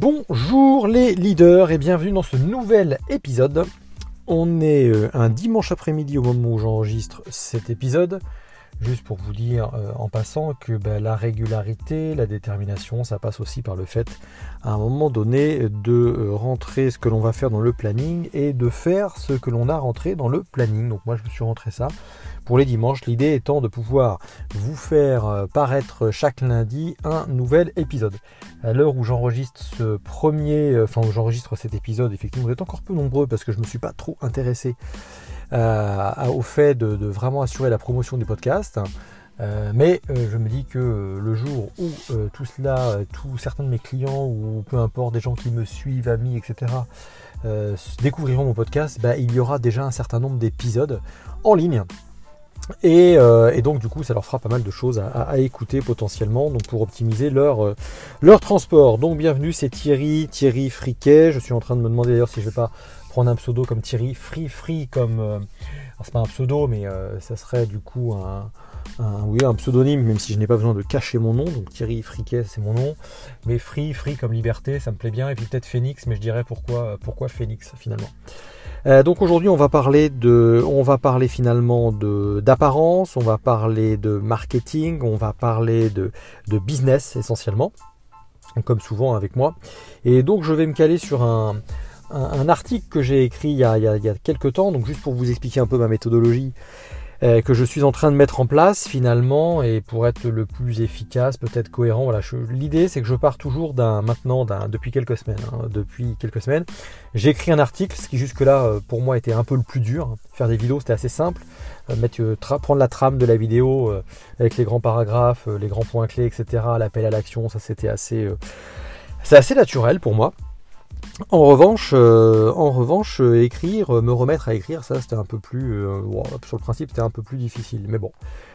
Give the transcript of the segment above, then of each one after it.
Bonjour les leaders et bienvenue dans ce nouvel épisode. On est euh, un dimanche après-midi au moment où j'enregistre cet épisode. Juste pour vous dire euh, en passant que bah, la régularité, la détermination, ça passe aussi par le fait à un moment donné de euh, rentrer ce que l'on va faire dans le planning et de faire ce que l'on a rentré dans le planning. Donc moi je me suis rentré ça pour les dimanches. L'idée étant de pouvoir vous faire euh, paraître chaque lundi un nouvel épisode. À l'heure où j'enregistre ce premier, enfin où j'enregistre cet épisode, effectivement vous êtes encore peu nombreux parce que je ne me suis pas trop intéressé euh, au fait de, vraiment assurer la promotion du podcast. Euh, mais euh, je me dis que le jour où tout cela, tous certains de mes clients ou peu importe des gens qui me suivent, amis, etc., découvriront mon podcast, bah, il y aura déjà un certain nombre d'épisodes en ligne. Et, donc du coup ça leur fera pas mal de choses à, écouter potentiellement donc pour optimiser leur, leur transport. Donc bienvenue c'est Thierry, Thierry Friquet. Je suis en train de me demander d'ailleurs si je vais pas prendre un pseudo comme Thierry Free Free comme euh, c'est pas un pseudo mais euh, ça serait du coup un, oui, un pseudonyme même si je n'ai pas besoin de cacher mon nom donc Thierry Friquet c'est mon nom mais Free Free comme liberté ça me plaît bien et puis peut-être Phoenix mais je dirais pourquoi pourquoi Phoenix finalement euh, donc aujourd'hui on va parler de on va parler finalement de d'apparence on va parler de marketing on va parler de, de business essentiellement comme souvent avec moi. Et donc je vais me caler sur un un, article que j'ai écrit il y, a, quelques temps, donc juste pour vous expliquer un peu ma méthodologie euh, que je suis en train de mettre en place finalement et pour être le plus efficace, peut-être cohérent. Voilà, l'idée c'est que je pars toujours d'un maintenant d'un depuis quelques semaines. Hein, depuis quelques semaines, j'ai écrit un article, ce qui jusque là euh, pour moi était un peu le plus dur. Faire des vidéos c'était assez simple, euh, mettre prendre la trame de la vidéo avec les grands paragraphes, les grands points clés, etc. L'appel à l'action, ça c'était assez c'est assez naturel pour moi. En revanche, euh, en revanche, euh, écrire, euh, me remettre à écrire, ça c'était un peu plus, sur le principe c'était un peu plus difficile. Mais bon,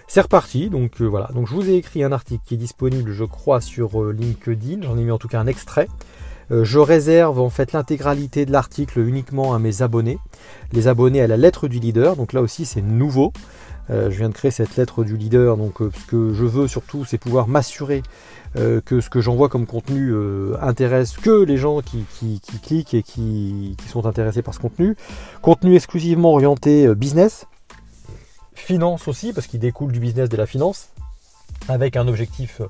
c'est reparti. Donc voilà. Donc je vous ai écrit un article qui est disponible, je crois, sur LinkedIn. J'en ai mis en tout cas un extrait. je réserve en fait l'intégralité de l'article uniquement à mes abonnés, les abonnés à la lettre du leader. Donc là aussi c'est nouveau. je viens de créer cette lettre du leader. Donc ce que je veux surtout, c'est pouvoir m'assurer euh, que ce que j'envoie comme contenu euh, intéresse que les gens qui, cliquent et qui, sont intéressés par ce contenu. Contenu exclusivement orienté euh, business, finance aussi, parce qu'il découle du business de la finance avec un objectif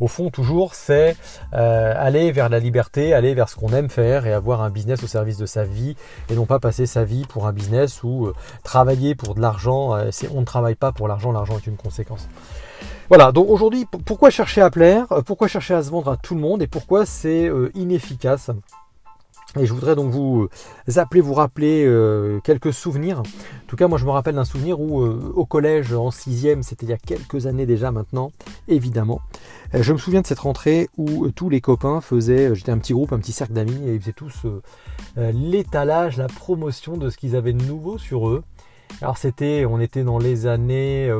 au fond toujours, c'est aller vers la liberté, aller vers ce qu'on aime faire et avoir un business au service de sa vie et non pas passer sa vie pour un business ou travailler pour de l'argent. on ne travaille pas pour l'argent, l'argent est une conséquence. Voilà, donc aujourd'hui, pourquoi chercher à plaire euh, Pourquoi chercher à se vendre à tout le monde Et pourquoi c'est euh, inefficace? Et je voudrais donc vous euh, appeler, vous rappeler quelques souvenirs. En tout cas, moi je me rappelle d'un souvenir où au collège en sixième, c'était il y a quelques années déjà maintenant, évidemment. je me souviens de cette rentrée où tous les copains faisaient, j'étais un petit groupe, un petit cercle d'amis, et ils faisaient tous l'étalage, la promotion de ce qu'ils avaient de nouveau sur eux. Alors c'était, on était dans les années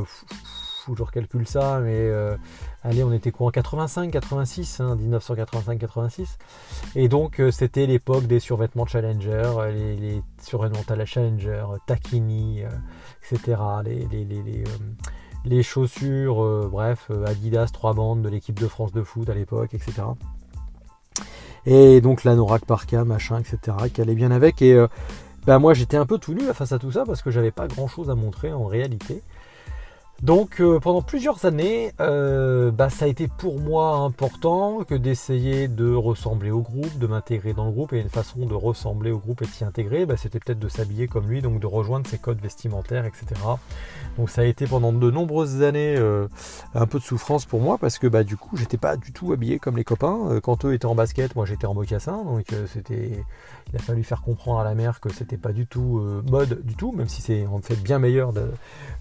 je recalcule ça, mais euh, allez, on était quoi en 85, 86, 1985, 86. Et donc euh, c'était l'époque des survêtements Challenger, euh, les, survêtements Challenger, Takini, etc. Les, chaussures, bref, Adidas, trois bandes de l'équipe de France de foot à l'époque, etc. Et donc l'anorak parka, machin, etc. qui allait bien avec. Et ben moi j'étais un peu tout nu face à tout ça parce que j'avais pas grand chose à montrer en réalité. Donc euh, pendant plusieurs années, euh, bah, ça a été pour moi important que d'essayer de ressembler au groupe, de m'intégrer dans le groupe. Et une façon de ressembler au groupe et de s'y intégrer, bah, c'était peut-être de s'habiller comme lui, donc de rejoindre ses codes vestimentaires, etc. Donc ça a été pendant de nombreuses années euh, un peu de souffrance pour moi parce que bah, du coup j'étais pas du tout habillé comme les copains. Quand eux étaient en basket, moi j'étais en mocassin, donc c'était il a fallu faire comprendre à la mère que c'était pas du tout mode du tout, même si c'est en fait bien meilleur de,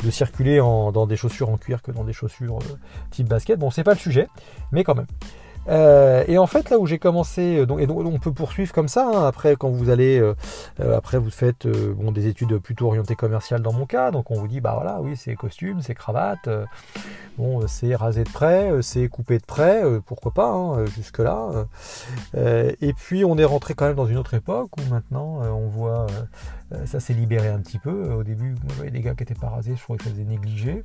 circuler dans des chaussures en cuir que dans des chaussures euh, type basket. Bon, c'est pas le sujet, mais quand même. Euh, et en fait, là où j'ai commencé, euh, donc, et donc on peut poursuivre comme ça. Hein, après, quand vous allez, après vous faites bon, des études plutôt orientées commerciales dans mon cas, donc on vous dit bah voilà, oui, c'est costume, c'est cravate, bon, c'est rasé de près, c'est coupé de près, pourquoi pas, hein, jusque là. et puis on est rentré quand même dans une autre époque où maintenant on voit, ça s'est libéré un petit peu. Au début, moi, j'avais des gars qui étaient pas rasés, je trouvais que ça faisait négligé.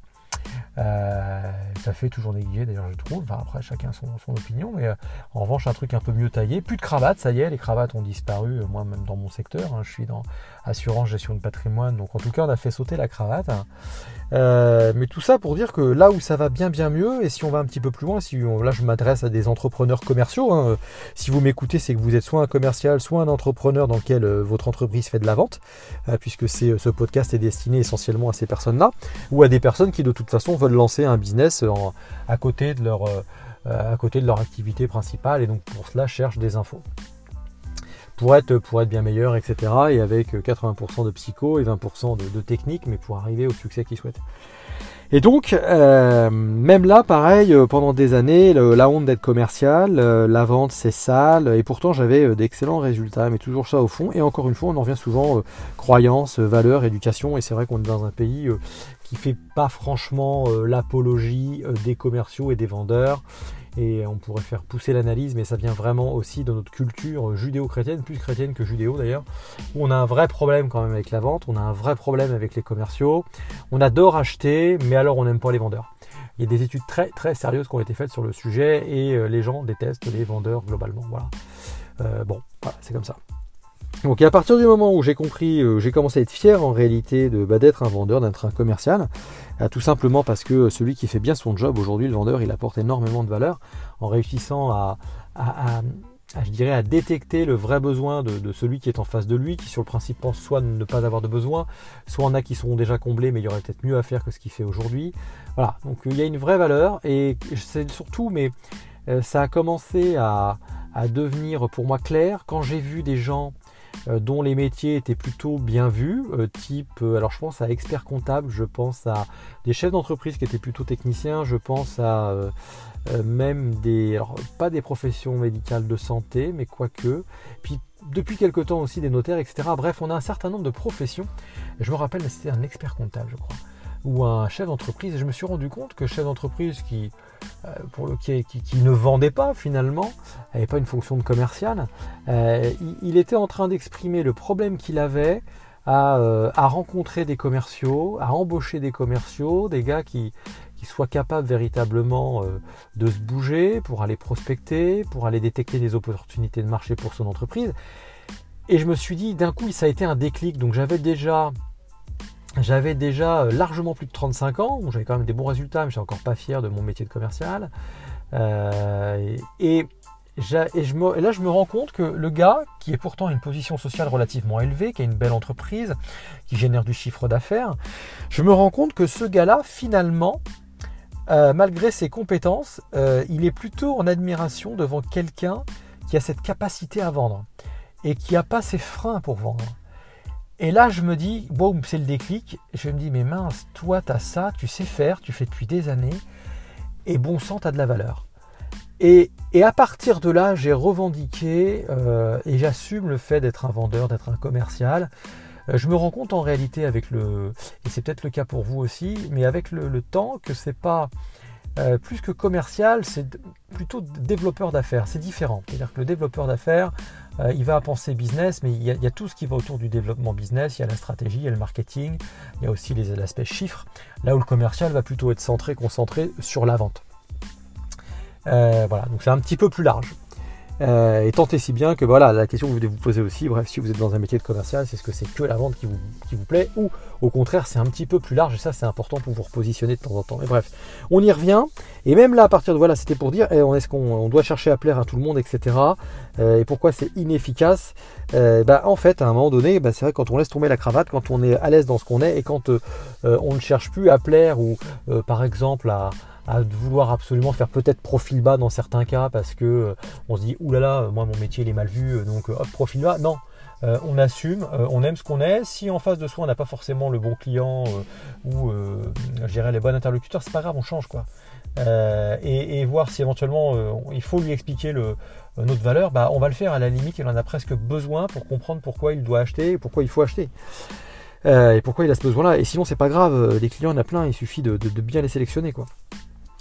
Euh, ça fait toujours négligé d'ailleurs je trouve. Enfin, après chacun son, son opinion, mais euh, en revanche un truc un peu mieux taillé. Plus de cravates, ça y est, les cravates ont disparu. euh, moi même dans mon secteur, hein, je suis dans assurance gestion de patrimoine, donc en tout cas on a fait sauter la cravate. Euh, mais tout ça pour dire que là où ça va bien bien mieux, et si on va un petit peu plus loin, si là je m'adresse à des entrepreneurs commerciaux, hein, euh, si vous m'écoutez c'est que vous êtes soit un commercial, soit un entrepreneur dans lequel euh, votre entreprise fait de la vente, puisque ce podcast est destiné essentiellement à ces personnes-là, ou à des personnes qui de toute façon veulent lancer un business à côté de leur à côté de leur activité principale et donc pour cela cherchent des infos pour être, pour être bien meilleur, etc. Et avec euh, 80% de psycho et 20% de, technique, mais pour arriver au succès qu'ils souhaitent. Et donc, euh, même là, pareil, euh, pendant des années, la honte d'être commercial, euh, la vente c'est sale, et pourtant j'avais euh, d'excellents résultats, mais toujours ça au fond. Et encore une fois, on en revient souvent euh, croyances, euh, valeurs, éducation, et c'est vrai qu'on est dans un pays euh, qui fait pas franchement euh, l'apologie euh, des commerciaux et des vendeurs. Et on pourrait faire pousser l'analyse, mais ça vient vraiment aussi de notre culture judéo-chrétienne, plus chrétienne que judéo d'ailleurs, où on a un vrai problème quand même avec la vente, on a un vrai problème avec les commerciaux. On adore acheter, mais alors on n'aime pas les vendeurs. Il y a des études très très sérieuses qui ont été faites sur le sujet et euh, les gens détestent les vendeurs globalement. Voilà. Euh, bon, c'est comme ça. Donc à partir du moment où j'ai compris, euh, j'ai commencé à être fier en réalité de bah, d'être un vendeur, d'être un commercial, euh, tout simplement parce que celui qui fait bien son job aujourd'hui, le vendeur, il apporte énormément de valeur en réussissant à, je dirais, à détecter le vrai besoin de, celui qui est en face de lui, qui sur le principe pense soit ne pas avoir de besoin, soit en a qui sont déjà comblés, mais il y aurait peut-être mieux à faire que ce qu'il fait aujourd'hui. Voilà, donc il y a une vraie valeur et c'est surtout, mais euh, ça a commencé à, devenir pour moi clair quand j'ai vu des gens euh, dont les métiers étaient plutôt bien vus, euh, type, euh, alors je pense à expert comptable, je pense à des chefs d'entreprise qui étaient plutôt techniciens, je pense à euh, euh, même des, alors pas des professions médicales de santé, mais quoique, puis depuis quelque temps aussi des notaires, etc. Bref, on a un certain nombre de professions. Je me rappelle, c'était un expert comptable, je crois, ou un chef d'entreprise, et je me suis rendu compte que chef d'entreprise qui, euh, ne vendait pas finalement, n'avait pas une fonction de commercial, euh, il, était en train d'exprimer le problème qu'il avait à, euh, à rencontrer des commerciaux, à embaucher des commerciaux, des gars qui, soient capables véritablement de se bouger pour aller prospecter, pour aller détecter des opportunités de marché pour son entreprise. Et je me suis dit, d'un coup, ça a été un déclic. Donc j'avais déjà, j'avais déjà euh, largement plus de 35 ans, où j'avais quand même des bons résultats, mais je suis encore pas fier de mon métier de commercial. Euh, et, là, je me rends compte que le gars, qui est pourtant à une position sociale relativement élevée, qui a une belle entreprise, qui génère du chiffre d'affaires, je me rends compte que ce gars-là, finalement, euh, malgré ses compétences, il est plutôt en admiration devant quelqu'un qui a cette capacité à vendre et qui n'a pas ses freins pour vendre. Et là, je me dis, boum, c'est le déclic. Je me dis, mais mince, toi, tu as ça, tu sais faire, tu fais depuis des années, et bon sang, tu as de la valeur. Et, et à partir de là, j'ai revendiqué euh, et j'assume le fait d'être un vendeur, d'être un commercial. Euh, je me rends compte en réalité avec le, et c'est peut-être le cas pour vous aussi, mais avec le, le temps que c'est pas euh, plus que commercial, c'est plutôt développeur d'affaires. C'est différent. C'est-à-dire que le développeur d'affaires, euh, il va penser business, mais il y, a, il y a tout ce qui va autour du développement business. Il y a la stratégie, il y a le marketing, il y a aussi les l'aspect chiffres. Là où le commercial va plutôt être centré, concentré sur la vente. Euh, voilà, donc c'est un petit peu plus large. Euh, et tant et si bien que voilà, la question que vous devez vous poser aussi, bref, si vous êtes dans un métier de commercial, c'est ce que c'est que la vente qui vous, qui vous plaît, ou au contraire, c'est un petit peu plus large, et ça c'est important pour vous repositionner de temps en temps. Mais bref, on y revient, et même là, à partir de voilà, c'était pour dire, eh, est-ce qu'on on doit chercher à plaire à tout le monde, etc. Euh, et pourquoi c'est inefficace? Euh, bah, En fait, à un moment donné, bah, c'est vrai quand on laisse tomber la cravate, quand on est à l'aise dans ce qu'on est, et quand on ne cherche plus à plaire, ou par exemple à à vouloir absolument faire peut-être profil bas dans certains cas parce que euh, on se dit oulala moi mon métier il est mal vu euh, donc euh, hop profil bas non on assume, on aime ce qu'on est. Si en face de soi on n'a pas forcément le bon client ou je dirais les bons interlocuteurs, c'est pas grave, on change quoi. Et, voir si éventuellement il faut lui expliquer le, notre valeur, bah, on va le faire à la limite, il en a presque besoin pour comprendre pourquoi il doit acheter et pourquoi il faut acheter. Et pourquoi il a ce besoin-là. Et sinon, c'est pas grave, les clients, il y en a plein, il suffit de bien les sélectionner. quoi.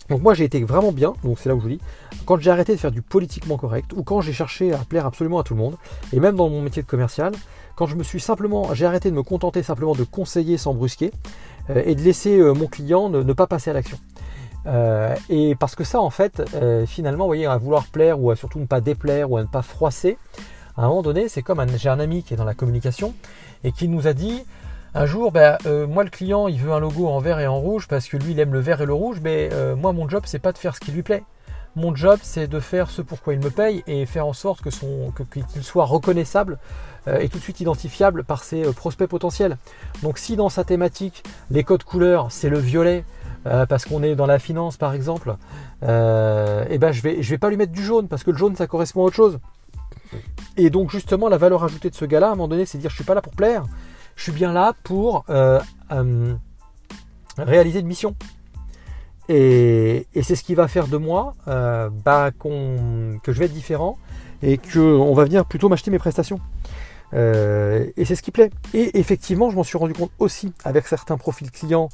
Donc moi j'ai été vraiment bien, donc c'est là où je vous dis, quand j'ai arrêté de faire du politiquement correct, ou quand j'ai cherché à plaire absolument à tout le monde, et même dans mon métier de commercial, quand je me suis simplement, j'ai arrêté de me contenter simplement de conseiller sans brusquer, et de laisser mon client ne, pas passer à l'action. et parce que ça, en fait, finalement, vous voyez, à vouloir plaire ou à surtout ne pas déplaire ou à ne pas froisser, à un moment donné, c'est comme j'ai un ami qui est dans la communication et qui nous a dit un jour, ben, moi le client il veut un logo en vert et en rouge parce que lui il aime le vert et le rouge, mais moi mon job c'est pas de faire ce qui lui plaît. Mon job, c'est de faire ce pourquoi il me paye et faire en sorte que qu'il soit reconnaissable euh, et tout de suite identifiable par ses euh, prospects potentiels. Donc, si dans sa thématique, les codes couleurs, c'est le violet, euh, parce qu'on est dans la finance par exemple, eh ben je vais, vais pas lui mettre du jaune parce que le jaune ça correspond à autre chose. Et donc justement la valeur ajoutée de ce gars-là, à un moment donné, c'est de dire je suis pas là pour plaire, je suis bien là pour réaliser une mission. Et, c'est ce qui va faire de moi euh, bah, que je vais être différent et qu'on va venir plutôt m'acheter mes prestations. Euh, et c'est ce qui plaît. Et effectivement, je m'en suis rendu compte aussi avec certains profils clients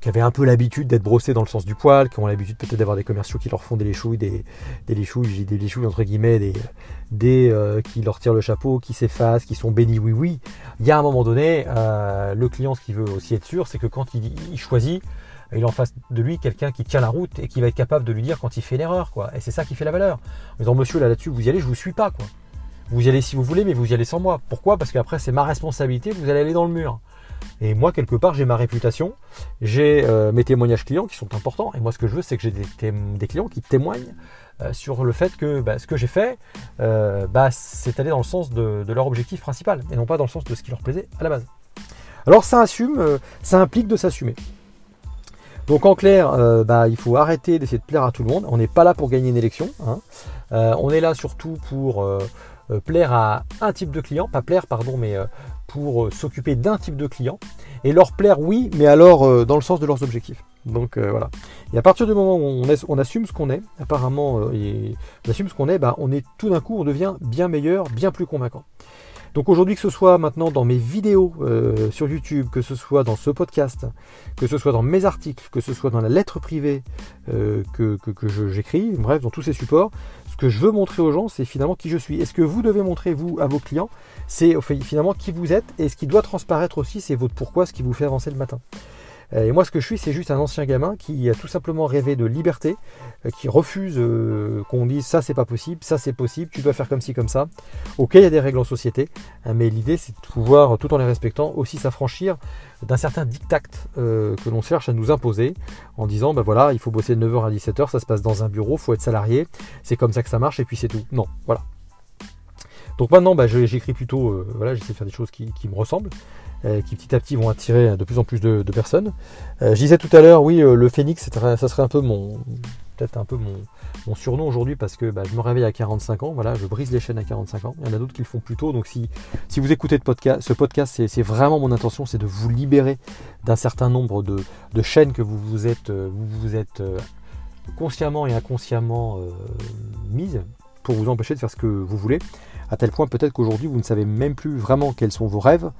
qui avaient un peu l'habitude d'être brossés dans le sens du poil, qui ont l'habitude peut-être d'avoir des commerciaux qui leur font des léchouilles, des, léchouilles, des léchouilles entre guillemets, des, euh, qui leur tirent le chapeau, qui s'effacent, qui sont bénis oui oui. Il y a un moment donné, le client, ce qu'il veut aussi être sûr, c'est que quand il, choisit, il en face de lui quelqu'un qui tient la route et qui va être capable de lui dire quand il fait l'erreur, quoi. Et c'est ça qui fait la valeur. En disant, monsieur, là, là-dessus, vous y allez, je vous suis pas. Vous y allez si vous voulez, mais vous y allez sans moi. Pourquoi? Parce qu'après, c'est ma responsabilité, vous allez aller dans le mur. Et moi, quelque part, j'ai ma réputation, j'ai euh, mes témoignages clients qui sont importants. Et moi, ce que je veux, c'est que j'ai des, clients qui témoignent euh, sur le fait que bah, ce que j'ai fait, euh, bah, c'est aller dans le sens de, leur objectif principal et non pas dans le sens de ce qui leur plaisait à la base. Alors, ça assume, ça implique de s'assumer. Donc en clair, bah, il faut arrêter d'essayer de plaire à tout le monde. On n'est pas là pour gagner une élection. Hein. On est là surtout pour plaire à un type de client, pas plaire, pardon, mais pour s'occuper d'un type de client. Et leur plaire, oui, mais alors dans le sens de leurs objectifs. Donc voilà. Et à partir du moment où on, assume ce qu'on est, apparemment, on assume ce qu'on est, bah, on est tout d'un coup, on devient bien meilleur, bien plus convaincant. Donc aujourd'hui, que ce soit maintenant dans mes vidéos euh, sur YouTube, que ce soit dans ce podcast, que ce soit dans mes articles, que ce soit dans la lettre privée euh, que, j'écris, bref, dans tous ces supports, que je veux montrer aux gens, c'est finalement qui je suis. Et ce que vous devez montrer, vous, à vos clients, c'est finalement qui vous êtes. Et ce qui doit transparaître aussi, c'est votre pourquoi, ce qui vous fait avancer le matin. Euh, et moi, ce que je suis, c'est juste un ancien gamin qui a tout simplement rêvé de liberté, euh, qui refuse euh, qu'on dise ça c'est pas possible, ça c'est possible, tu dois faire comme ci, comme ça. Ok, il y a des règles en société, hein, mais l'idée c'est de pouvoir, tout en les respectant, aussi s'affranchir d'un certain dictat que l'on cherche à nous imposer en disant ben voilà, il faut bosser de 9h à 17h, ça se passe dans un bureau, faut être salarié, c'est comme ça que ça marche et puis c'est tout. Non, voilà. Donc maintenant, bah, j'écris plutôt, voilà, j'essaie de faire des choses qui me ressemblent. Euh, qui petit à petit vont attirer de plus en plus de, personnes. Euh, je disais tout à l'heure, oui, euh, le phénix, ça serait un peu mon, peut-être un peu mon, surnom aujourd'hui parce que bah, je me réveille à 45 ans, voilà, je brise les chaînes à 45 ans. Il y en a d'autres qui le font plus tôt. Donc si, vous écoutez ce podcast, c'est vraiment mon intention, c'est de vous libérer d'un certain nombre de, chaînes que vous vous êtes, vous, vous êtes consciemment et inconsciemment mises pour vous empêcher de faire ce que vous voulez à tel point peut-être qu'aujourd'hui vous ne savez même plus vraiment quels sont vos rêves.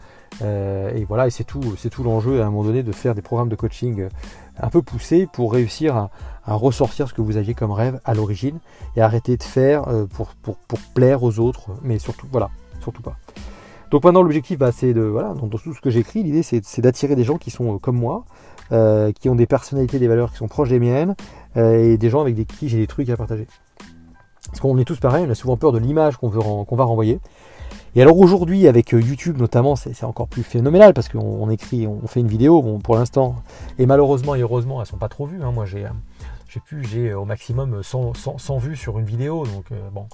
Euh, et voilà, et c'est tout, c'est tout l'enjeu à un moment donné de faire des programmes de coaching euh, un peu poussés pour réussir à, ressortir ce que vous aviez comme rêve à l'origine et arrêter de faire euh, pour, plaire aux autres, mais surtout, voilà, surtout pas. Donc maintenant l'objectif bah, c'est de voilà dans, tout ce que j'écris l'idée c'est, d'attirer des gens qui sont comme moi qui ont des personnalités des valeurs qui sont proches des miennes et des gens avec des, qui j'ai des trucs à partager parce qu'on est tous pareils, on a souvent peur de l'image qu'on va renvoyer. Et alors aujourd'hui, avec euh, YouTube notamment, c'est encore plus phénoménal parce qu'on écrit, on fait une vidéo, bon, pour l'instant, et malheureusement et heureusement, elles ne sont pas trop vues. Hein. Moi, j'ai pu, j'ai au maximum 100, 100, vues sur une vidéo, donc euh, bon,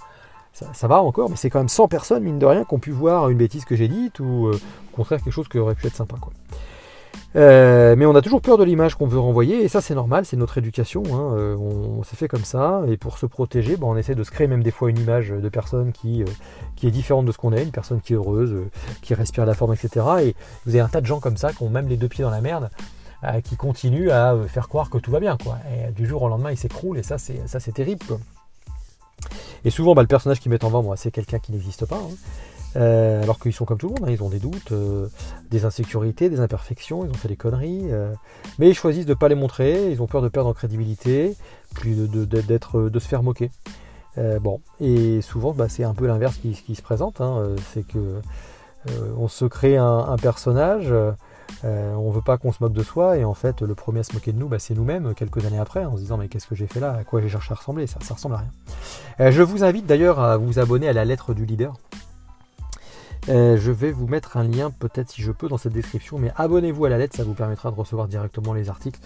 ça, va encore, mais c'est quand même 100 personnes, mine de rien, qui ont pu voir une bêtise que j'ai dite ou euh, au contraire quelque chose qui aurait pu être sympa. Euh, mais on a toujours peur de l'image qu'on veut renvoyer, et ça c'est normal, c'est notre éducation, hein. euh, on, s'est fait comme ça, et pour se protéger, ben, on essaie de se créer même des fois une image de personne qui, euh, est différente de ce qu'on est, une personne qui est heureuse, qui respire la forme, etc. Et vous avez un tas de gens comme ça qui ont même les deux pieds dans la merde, qui continuent à faire croire que tout va bien, quoi. Du jour au lendemain, ils s'écroulent, et ça c'est, ça c'est terrible, Et souvent, bah, le personnage qui met en moi, c'est quelqu'un qui n'existe pas. Hein. Euh, alors qu'ils sont comme tout le monde, hein, ils ont des doutes, euh, des insécurités, des imperfections, ils ont fait des conneries, euh, mais ils choisissent de ne pas les montrer, ils ont peur de perdre en crédibilité, puis de, de se faire moquer. bon, et souvent bah, c'est un peu l'inverse qui, se présente, hein, c'est que on se crée un, personnage, on veut pas qu'on se moque de soi et en fait le premier à se moquer de nous, bah, c'est nous-mêmes quelques années après en se disant mais qu'est-ce que j'ai fait là, à quoi j'ai cherché à ressembler, ça, ça ressemble à rien. je vous invite d'ailleurs à vous abonner à la lettre du leader. Euh, je vais vous mettre un lien, peut-être si je peux, dans cette description, mais abonnez-vous à la lettre, ça vous permettra de recevoir directement les articles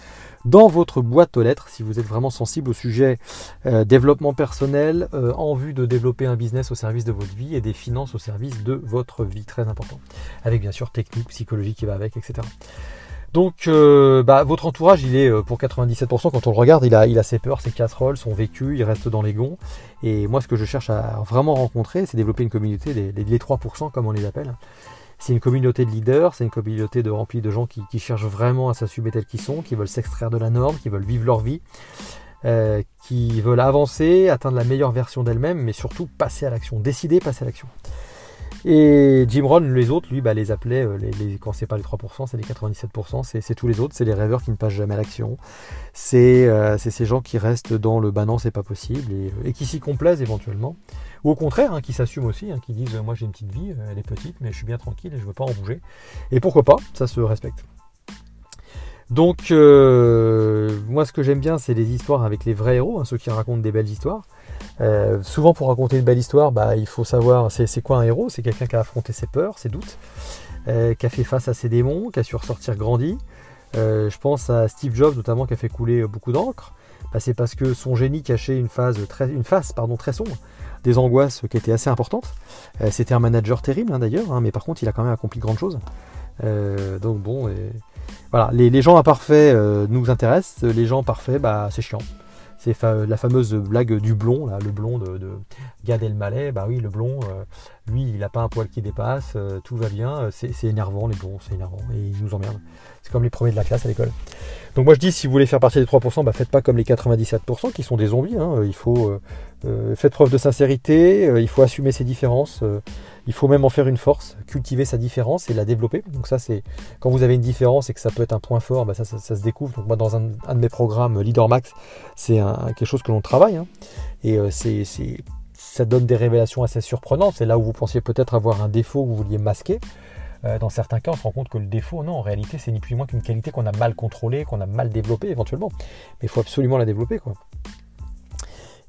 dans votre boîte aux lettres si vous êtes vraiment sensible au sujet euh, développement personnel, euh, en vue de développer un business au service de votre vie et des finances au service de votre vie, très important. Avec bien sûr technique, psychologie qui va avec, etc. Donc, euh, bah, votre entourage, il est euh, pour 97%, quand on le regarde, il a, ses peurs, ses casseroles, son vécu, il reste dans les gonds. Et moi, ce que je cherche à vraiment rencontrer, c'est développer une communauté, les, 3%, comme on les appelle. C'est une communauté de leaders, c'est une communauté de remplie de gens qui, cherchent vraiment à s'assumer tels qu'ils sont, qui veulent s'extraire de la norme, qui veulent vivre leur vie, euh, qui veulent avancer, atteindre la meilleure version d'elles-mêmes, mais surtout passer à l'action, décider, passer à l'action. Et Jim Rohn, les autres, lui, bah, les appelait, euh, les, quand c'est pas les 3%, c'est les 97%, c'est tous les autres, c'est les rêveurs qui ne passent jamais à l'action. Euh, c'est ces gens qui restent dans le bah non, c'est pas possible, et, euh, qui s'y complaisent éventuellement. Ou au contraire, hein, qui s'assument aussi, hein, qui disent moi j'ai une petite vie, elle est petite, mais je suis bien tranquille et je veux pas en bouger. Et pourquoi pas, ça se respecte. Donc, moi ce que j'aime bien, c'est les histoires avec les vrais héros, hein, ceux qui racontent des belles histoires. Euh, souvent, pour raconter une belle histoire, bah, il faut savoir c'est quoi un héros? C'est quelqu'un qui a affronté ses peurs, ses doutes, euh, qui a fait face à ses démons, qui a su ressortir grandi. Euh, je pense à Steve Jobs notamment qui a fait couler beaucoup d'encre. Bah, c'est parce que son génie cachait une phase une face pardon, très sombre, des angoisses qui étaient assez importantes. C'était un manager terrible hein, d'ailleurs, hein, mais par contre il a quand même accompli grandes choses. donc bon, voilà, les, les, gens imparfaits nous intéressent, les gens parfaits, bah, c'est chiant. C'est la fameuse blague du blond, le blond de, de Gad Elmaleh. Bah oui, le blond, euh, lui, il n'a pas un poil qui dépasse, euh, tout va bien. Euh, c'est énervant, les blonds, c'est énervant. Et ils nous emmerdent. C'est comme les premiers de la classe à l'école. Donc moi je dis, si vous voulez faire partie des 3%, bah faites pas comme les 97% qui sont des zombies. Hein. Il faut faire preuve de sincérité, il faut assumer ses différences. Il faut même en faire une force, cultiver sa différence et la développer. Donc ça, c'est quand vous avez une différence et que ça peut être un point fort, bah ça, se découvre. Donc moi, dans un, de mes programmes Leader Max, c'est quelque chose que l'on travaille. Hein. Et euh, ça donne des révélations assez surprenantes. C'est là où vous pensiez peut-être avoir un défaut que vous vouliez masquer. Euh, dans certains cas, on se rend compte que le défaut, non, en réalité, c'est ni plus ni moins qu'une qualité qu'on a mal contrôlée, qu'on a mal développée éventuellement. Mais il faut absolument la développer, quoi.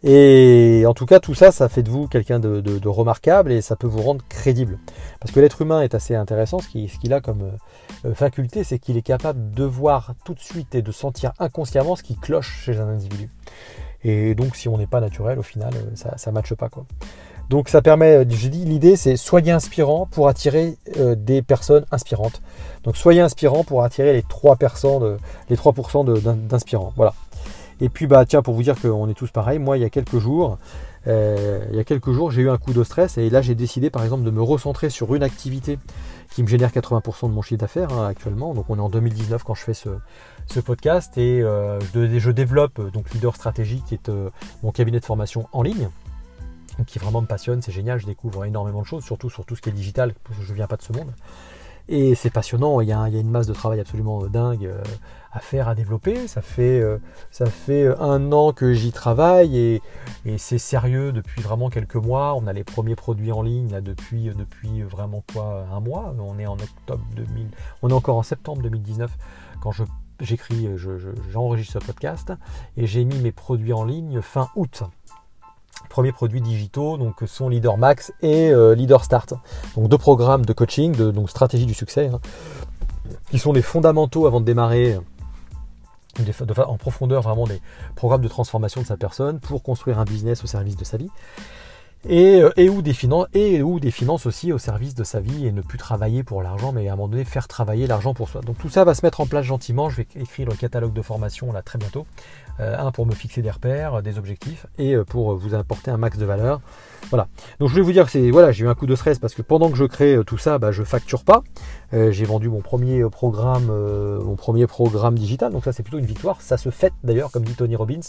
Et en tout cas, tout ça, ça fait de vous quelqu'un de, remarquable et ça peut vous rendre crédible. Parce que l'être humain est assez intéressant. Ce qu'il a comme euh, euh, faculté, c'est qu'il est capable de voir tout de suite et de sentir inconsciemment ce qui cloche chez un individu. Et donc, si on n'est pas naturel, au final, euh, ça ne matche pas. Quoi. Donc, ça permet, je dis, l'idée, c'est soyez inspirant pour attirer des personnes inspirantes. Donc, soyez inspirant pour attirer les 3%, les 3 d'inspirants. Voilà. Et puis bah tiens pour vous dire qu'on est tous pareils, moi il y a quelques jours, euh, il y a quelques jours j'ai eu un coup de stress et là j'ai décidé par exemple de me recentrer sur une activité qui me génère 80% de mon chiffre d'affaires hein, actuellement. Donc on est en 2019 quand je fais ce, podcast et euh, je, développe donc Leader Stratégie qui est euh, mon cabinet de formation en ligne qui vraiment me passionne, c'est génial, je découvre énormément de choses, surtout sur tout ce qui est digital, je ne viens pas de ce monde. Et c'est passionnant, il y, a, une masse de travail absolument dingue à faire, à développer. Ça fait, euh, un an que j'y travaille et, c'est sérieux depuis vraiment quelques mois. On a les premiers produits en ligne depuis, vraiment quoi un mois. On est en octobre 2000, on est encore en septembre 2019 quand j'écris, j'enregistre ce podcast et j'ai mis mes produits en ligne fin août premiers produits digitaux donc sont Leader Max et euh, Leader Start. Donc deux programmes de coaching, de donc stratégie du succès, hein, qui sont les fondamentaux avant de démarrer en profondeur vraiment des programmes de transformation de sa personne pour construire un business au service de sa vie. Et, euh, et, ou des finances, et ou des finances aussi au service de sa vie et ne plus travailler pour l'argent, mais à un moment donné faire travailler l'argent pour soi. Donc tout ça va se mettre en place gentiment. Je vais écrire le catalogue de formation là très bientôt. Euh, un pour me fixer des repères, des objectifs, et euh, pour vous apporter un max de valeur. Voilà. Donc je voulais vous dire que c'est voilà, j'ai eu un coup de stress parce que pendant que je crée tout ça, bah, je facture pas. j'ai vendu mon premier programme, mon premier programme digital. Donc ça c'est plutôt une victoire. Ça se fête d'ailleurs, comme dit Tony Robbins.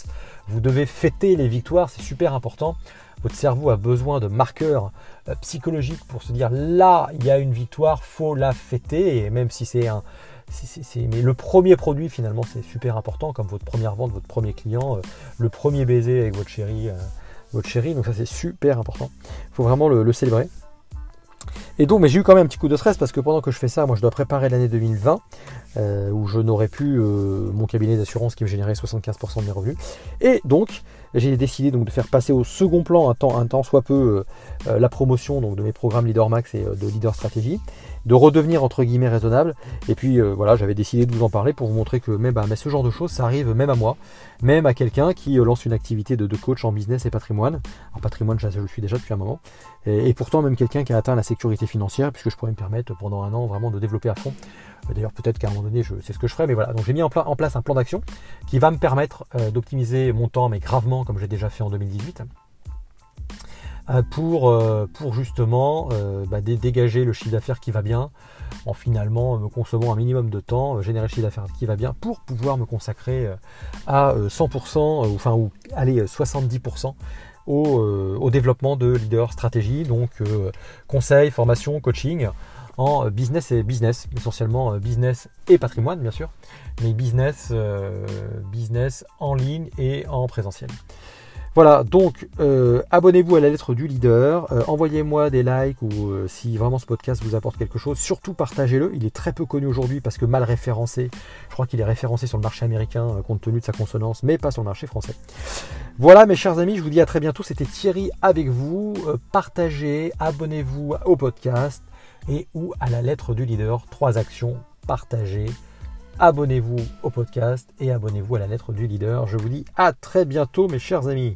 Vous devez fêter les victoires, c'est super important. Votre cerveau a besoin de marqueurs euh, psychologiques pour se dire là, il y a une victoire, faut la fêter. Et même si c'est un. mais le premier produit finalement c'est super important comme votre première vente, votre premier client, euh, le premier baiser avec votre chérie, euh, votre chérie. Donc ça c'est super important. Il faut vraiment le, célébrer. Et donc, mais j'ai eu quand même un petit coup de stress parce que pendant que je fais ça, moi je dois préparer l'année 2020 euh, où je n'aurais plus mon cabinet d'assurance qui me générait 75% de mes revenus. Et donc, j'ai décidé de faire passer au second plan un temps, un temps soit peu euh, la promotion de mes programmes Leader Max et de Leader Stratégie, de redevenir entre guillemets raisonnable. Et puis voilà, j'avais décidé de vous en parler pour vous montrer que mais, bah, mais ce genre de choses, ça arrive même à moi, même à quelqu'un qui lance une activité de, coach en business et patrimoine. En patrimoine, je, le suis déjà depuis un moment. Et, pourtant, même quelqu'un qui a atteint la sécurité financière, puisque je pourrais me permettre pendant un an vraiment de développer à fond. D'ailleurs, peut-être qu'à un moment donné, c'est ce que je ferai, mais voilà. Donc j'ai mis en, place un plan d'action qui va me permettre euh, d'optimiser mon temps, mais gravement, comme j'ai déjà fait en 2018, euh, pour, euh, pour justement bah, dégager le chiffre d'affaires qui va bien, en finalement me consommant un minimum de temps, générer le chiffre d'affaires qui va bien, pour pouvoir me consacrer à 100%, enfin, ou aller 70% au, au, développement de leader stratégie, donc conseil, formation, coaching en business et business, essentiellement euh, business et patrimoine bien sûr, mais business, euh, business en ligne et en présentiel. Voilà, donc euh, abonnez-vous à la lettre du leader, envoyez-moi des likes ou si vraiment ce podcast vous apporte quelque chose, surtout partagez-le. Il est très peu connu aujourd'hui parce que mal référencé. Je crois qu'il est référencé sur le marché américain compte tenu de sa consonance, mais pas sur le marché français. Voilà mes chers amis, je vous dis à très bientôt. C'était Thierry avec vous. partagez, abonnez-vous au podcast et ou à la lettre du leader. Trois actions partagées. Abonnez-vous au podcast et abonnez-vous à la lettre du leader. Je vous dis à très bientôt mes chers amis.